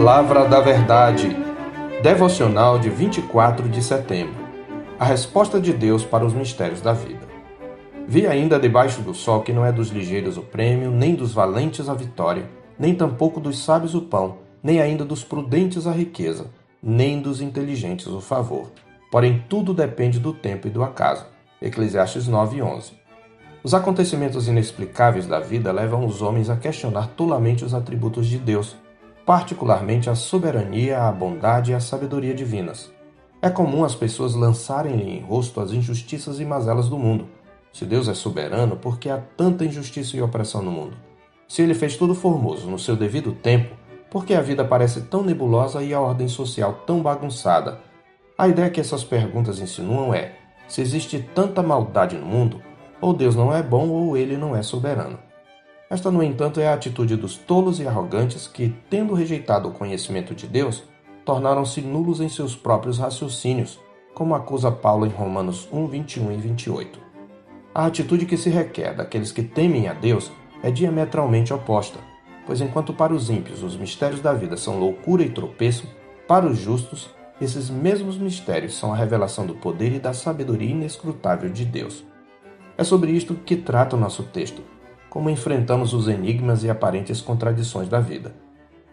Palavra da Verdade. Devocional de 24 de setembro. A resposta de Deus para os mistérios da vida. Vi ainda debaixo do sol que não é dos ligeiros o prêmio, nem dos valentes a vitória, nem tampouco dos sábios o pão, nem ainda dos prudentes a riqueza, nem dos inteligentes o favor. Porém, tudo depende do tempo e do acaso. Eclesiastes 9:11. Os acontecimentos inexplicáveis da vida levam os homens a questionar tolamente os atributos de Deus particularmente a soberania, a bondade e a sabedoria divinas. É comum as pessoas lançarem-lhe em rosto as injustiças e mazelas do mundo. Se Deus é soberano, por que há tanta injustiça e opressão no mundo? Se ele fez tudo formoso no seu devido tempo, por que a vida parece tão nebulosa e a ordem social tão bagunçada? A ideia que essas perguntas insinuam é: se existe tanta maldade no mundo, ou Deus não é bom ou ele não é soberano. Esta, no entanto, é a atitude dos tolos e arrogantes que, tendo rejeitado o conhecimento de Deus, tornaram-se nulos em seus próprios raciocínios, como acusa Paulo em Romanos 1, 21 e 28. A atitude que se requer daqueles que temem a Deus é diametralmente oposta, pois enquanto para os ímpios os mistérios da vida são loucura e tropeço, para os justos esses mesmos mistérios são a revelação do poder e da sabedoria inescrutável de Deus. É sobre isto que trata o nosso texto como enfrentamos os enigmas e aparentes contradições da vida.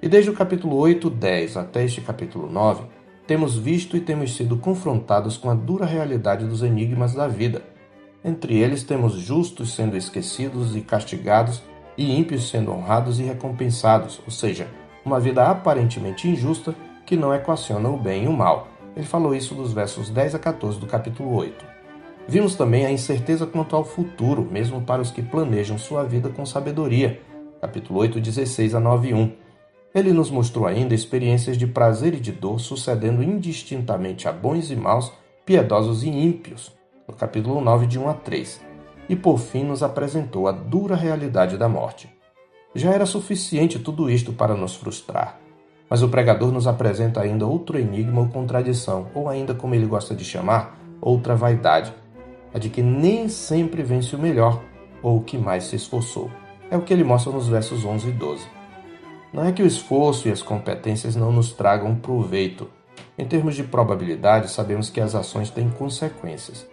E desde o capítulo 8, 10 até este capítulo 9, temos visto e temos sido confrontados com a dura realidade dos enigmas da vida. Entre eles temos justos sendo esquecidos e castigados, e ímpios sendo honrados e recompensados, ou seja, uma vida aparentemente injusta que não equaciona o bem e o mal. Ele falou isso dos versos 10 a 14 do capítulo 8. Vimos também a incerteza quanto ao futuro, mesmo para os que planejam sua vida com sabedoria. Capítulo 8, 16 a 9 1. Ele nos mostrou ainda experiências de prazer e de dor sucedendo indistintamente a bons e maus, piedosos e ímpios. No capítulo 9, de 1 a 3. E por fim nos apresentou a dura realidade da morte. Já era suficiente tudo isto para nos frustrar. Mas o pregador nos apresenta ainda outro enigma ou contradição, ou ainda como ele gosta de chamar, outra vaidade a de que nem sempre vence o melhor ou o que mais se esforçou. É o que ele mostra nos versos 11 e 12. Não é que o esforço e as competências não nos tragam proveito. Em termos de probabilidade, sabemos que as ações têm consequências.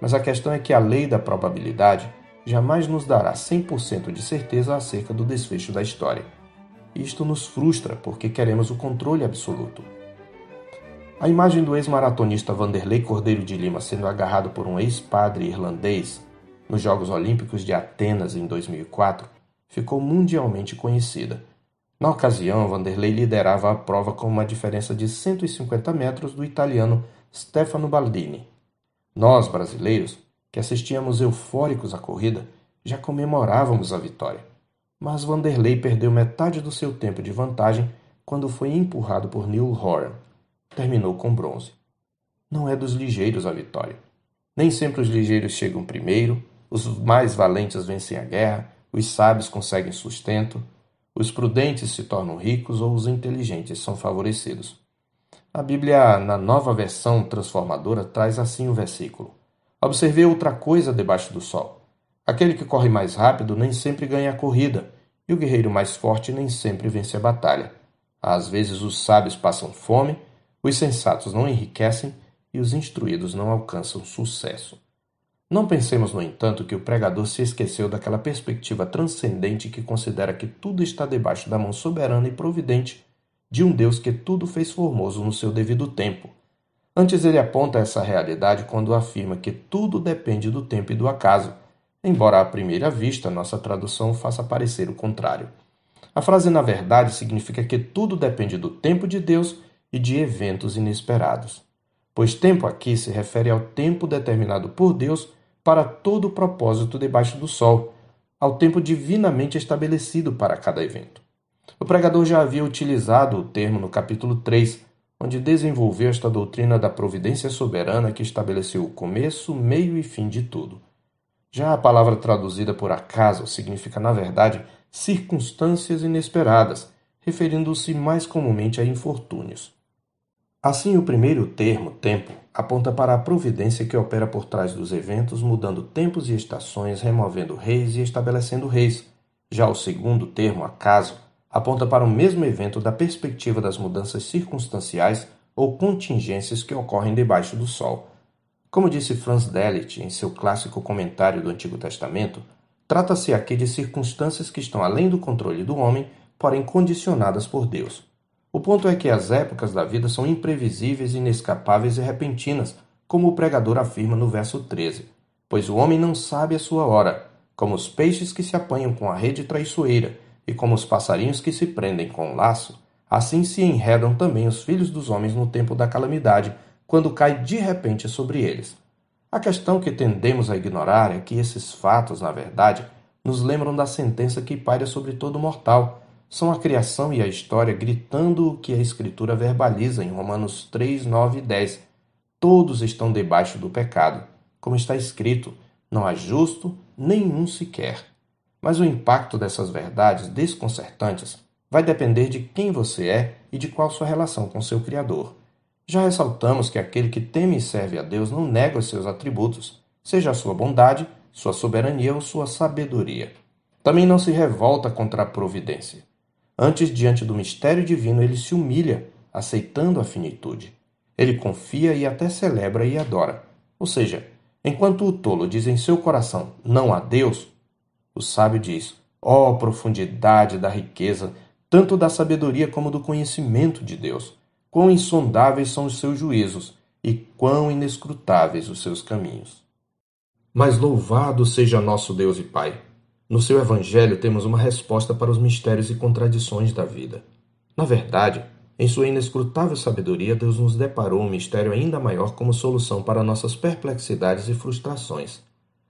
Mas a questão é que a lei da probabilidade jamais nos dará 100% de certeza acerca do desfecho da história. Isto nos frustra porque queremos o controle absoluto. A imagem do ex-maratonista Vanderlei Cordeiro de Lima sendo agarrado por um ex-padre irlandês nos Jogos Olímpicos de Atenas em 2004 ficou mundialmente conhecida. Na ocasião, Vanderlei liderava a prova com uma diferença de 150 metros do italiano Stefano Baldini. Nós, brasileiros, que assistíamos eufóricos à corrida, já comemorávamos a vitória. Mas Vanderlei perdeu metade do seu tempo de vantagem quando foi empurrado por Neil Horan terminou com bronze. Não é dos ligeiros a vitória. Nem sempre os ligeiros chegam primeiro, os mais valentes vencem a guerra, os sábios conseguem sustento, os prudentes se tornam ricos ou os inteligentes são favorecidos. A Bíblia, na nova versão transformadora, traz assim o versículo: Observei outra coisa debaixo do sol. Aquele que corre mais rápido nem sempre ganha a corrida, e o guerreiro mais forte nem sempre vence a batalha. Às vezes os sábios passam fome os sensatos não enriquecem e os instruídos não alcançam sucesso. Não pensemos, no entanto, que o pregador se esqueceu daquela perspectiva transcendente que considera que tudo está debaixo da mão soberana e providente de um Deus que tudo fez formoso no seu devido tempo. Antes, ele aponta essa realidade quando afirma que tudo depende do tempo e do acaso, embora à primeira vista nossa tradução faça parecer o contrário. A frase, na verdade, significa que tudo depende do tempo de Deus e de eventos inesperados. Pois tempo aqui se refere ao tempo determinado por Deus para todo o propósito debaixo do sol, ao tempo divinamente estabelecido para cada evento. O pregador já havia utilizado o termo no capítulo 3, onde desenvolveu esta doutrina da providência soberana que estabeleceu o começo, meio e fim de tudo. Já a palavra traduzida por acaso significa, na verdade, circunstâncias inesperadas, referindo-se mais comumente a infortúnios. Assim, o primeiro termo, tempo, aponta para a providência que opera por trás dos eventos, mudando tempos e estações, removendo reis e estabelecendo reis. Já o segundo termo, acaso, aponta para o mesmo evento da perspectiva das mudanças circunstanciais ou contingências que ocorrem debaixo do sol. Como disse Franz Delitzsch em seu clássico comentário do Antigo Testamento, trata-se aqui de circunstâncias que estão além do controle do homem, porém condicionadas por Deus. O ponto é que as épocas da vida são imprevisíveis, inescapáveis e repentinas, como o pregador afirma no verso 13. Pois o homem não sabe a sua hora, como os peixes que se apanham com a rede traiçoeira, e como os passarinhos que se prendem com o laço, assim se enredam também os filhos dos homens no tempo da calamidade, quando cai de repente sobre eles. A questão que tendemos a ignorar é que esses fatos, na verdade, nos lembram da sentença que paira sobre todo mortal são a criação e a história gritando o que a Escritura verbaliza em Romanos 3, 9 e 10. Todos estão debaixo do pecado. Como está escrito, não há justo nenhum sequer. Mas o impacto dessas verdades desconcertantes vai depender de quem você é e de qual sua relação com seu Criador. Já ressaltamos que aquele que teme e serve a Deus não nega os seus atributos, seja a sua bondade, sua soberania ou sua sabedoria. Também não se revolta contra a providência. Antes, diante do mistério divino, ele se humilha, aceitando a finitude. Ele confia e até celebra e adora. Ou seja, enquanto o tolo diz em seu coração não há Deus, o sábio diz: ó oh, profundidade da riqueza, tanto da sabedoria como do conhecimento de Deus! Quão insondáveis são os seus juízos e quão inescrutáveis os seus caminhos. Mas louvado seja nosso Deus e Pai no seu Evangelho temos uma resposta para os mistérios e contradições da vida. Na verdade, em sua inescrutável sabedoria, Deus nos deparou um mistério ainda maior como solução para nossas perplexidades e frustrações.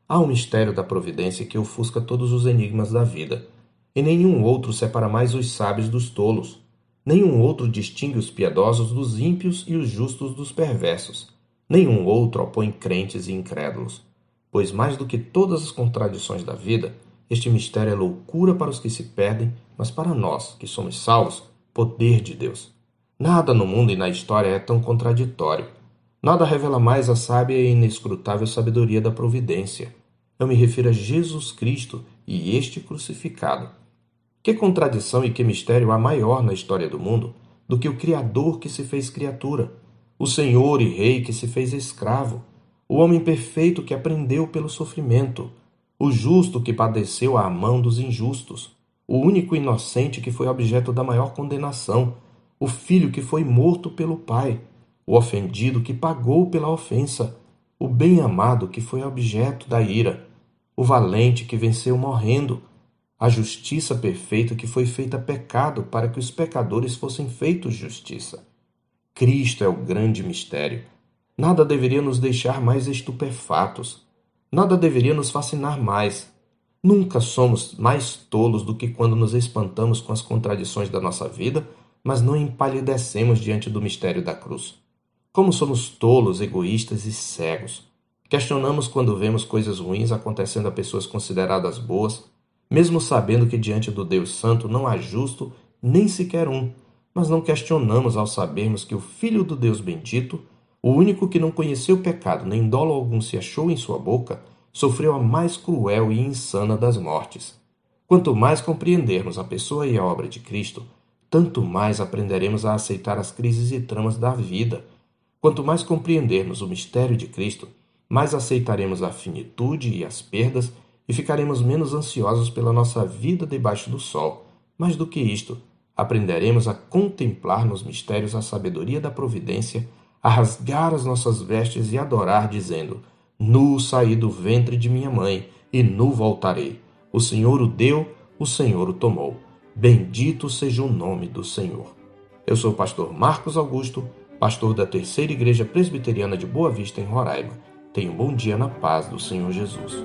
Há um mistério da providência que ofusca todos os enigmas da vida, e nenhum outro separa mais os sábios dos tolos. Nenhum outro distingue os piedosos dos ímpios e os justos dos perversos. Nenhum outro opõe crentes e incrédulos. Pois mais do que todas as contradições da vida, este mistério é loucura para os que se perdem, mas para nós, que somos salvos, poder de Deus. Nada no mundo e na história é tão contraditório. Nada revela mais a sábia e inescrutável sabedoria da providência. Eu me refiro a Jesus Cristo e este crucificado. Que contradição e que mistério há maior na história do mundo do que o Criador que se fez criatura, o Senhor e Rei que se fez escravo, o homem perfeito que aprendeu pelo sofrimento, o justo que padeceu à mão dos injustos, o único inocente que foi objeto da maior condenação, o filho que foi morto pelo pai, o ofendido que pagou pela ofensa, o bem-amado que foi objeto da ira, o valente que venceu morrendo, a justiça perfeita que foi feita pecado para que os pecadores fossem feitos justiça. Cristo é o grande mistério. Nada deveria nos deixar mais estupefatos. Nada deveria nos fascinar mais. Nunca somos mais tolos do que quando nos espantamos com as contradições da nossa vida, mas não empalidecemos diante do mistério da cruz. Como somos tolos, egoístas e cegos. Questionamos quando vemos coisas ruins acontecendo a pessoas consideradas boas, mesmo sabendo que diante do Deus Santo não há justo nem sequer um, mas não questionamos ao sabermos que o Filho do Deus Bendito o único que não conheceu pecado, nem dolo algum se achou em sua boca, sofreu a mais cruel e insana das mortes. Quanto mais compreendermos a pessoa e a obra de Cristo, tanto mais aprenderemos a aceitar as crises e tramas da vida. Quanto mais compreendermos o mistério de Cristo, mais aceitaremos a finitude e as perdas e ficaremos menos ansiosos pela nossa vida debaixo do sol. Mais do que isto, aprenderemos a contemplar nos mistérios a sabedoria da providência a rasgar as nossas vestes e adorar, dizendo: Nu saí do ventre de minha mãe, e nu voltarei. O Senhor o deu, o Senhor o tomou. Bendito seja o nome do Senhor. Eu sou o pastor Marcos Augusto, pastor da Terceira Igreja Presbiteriana de Boa Vista, em Roraima. Tenha um bom dia na paz do Senhor Jesus.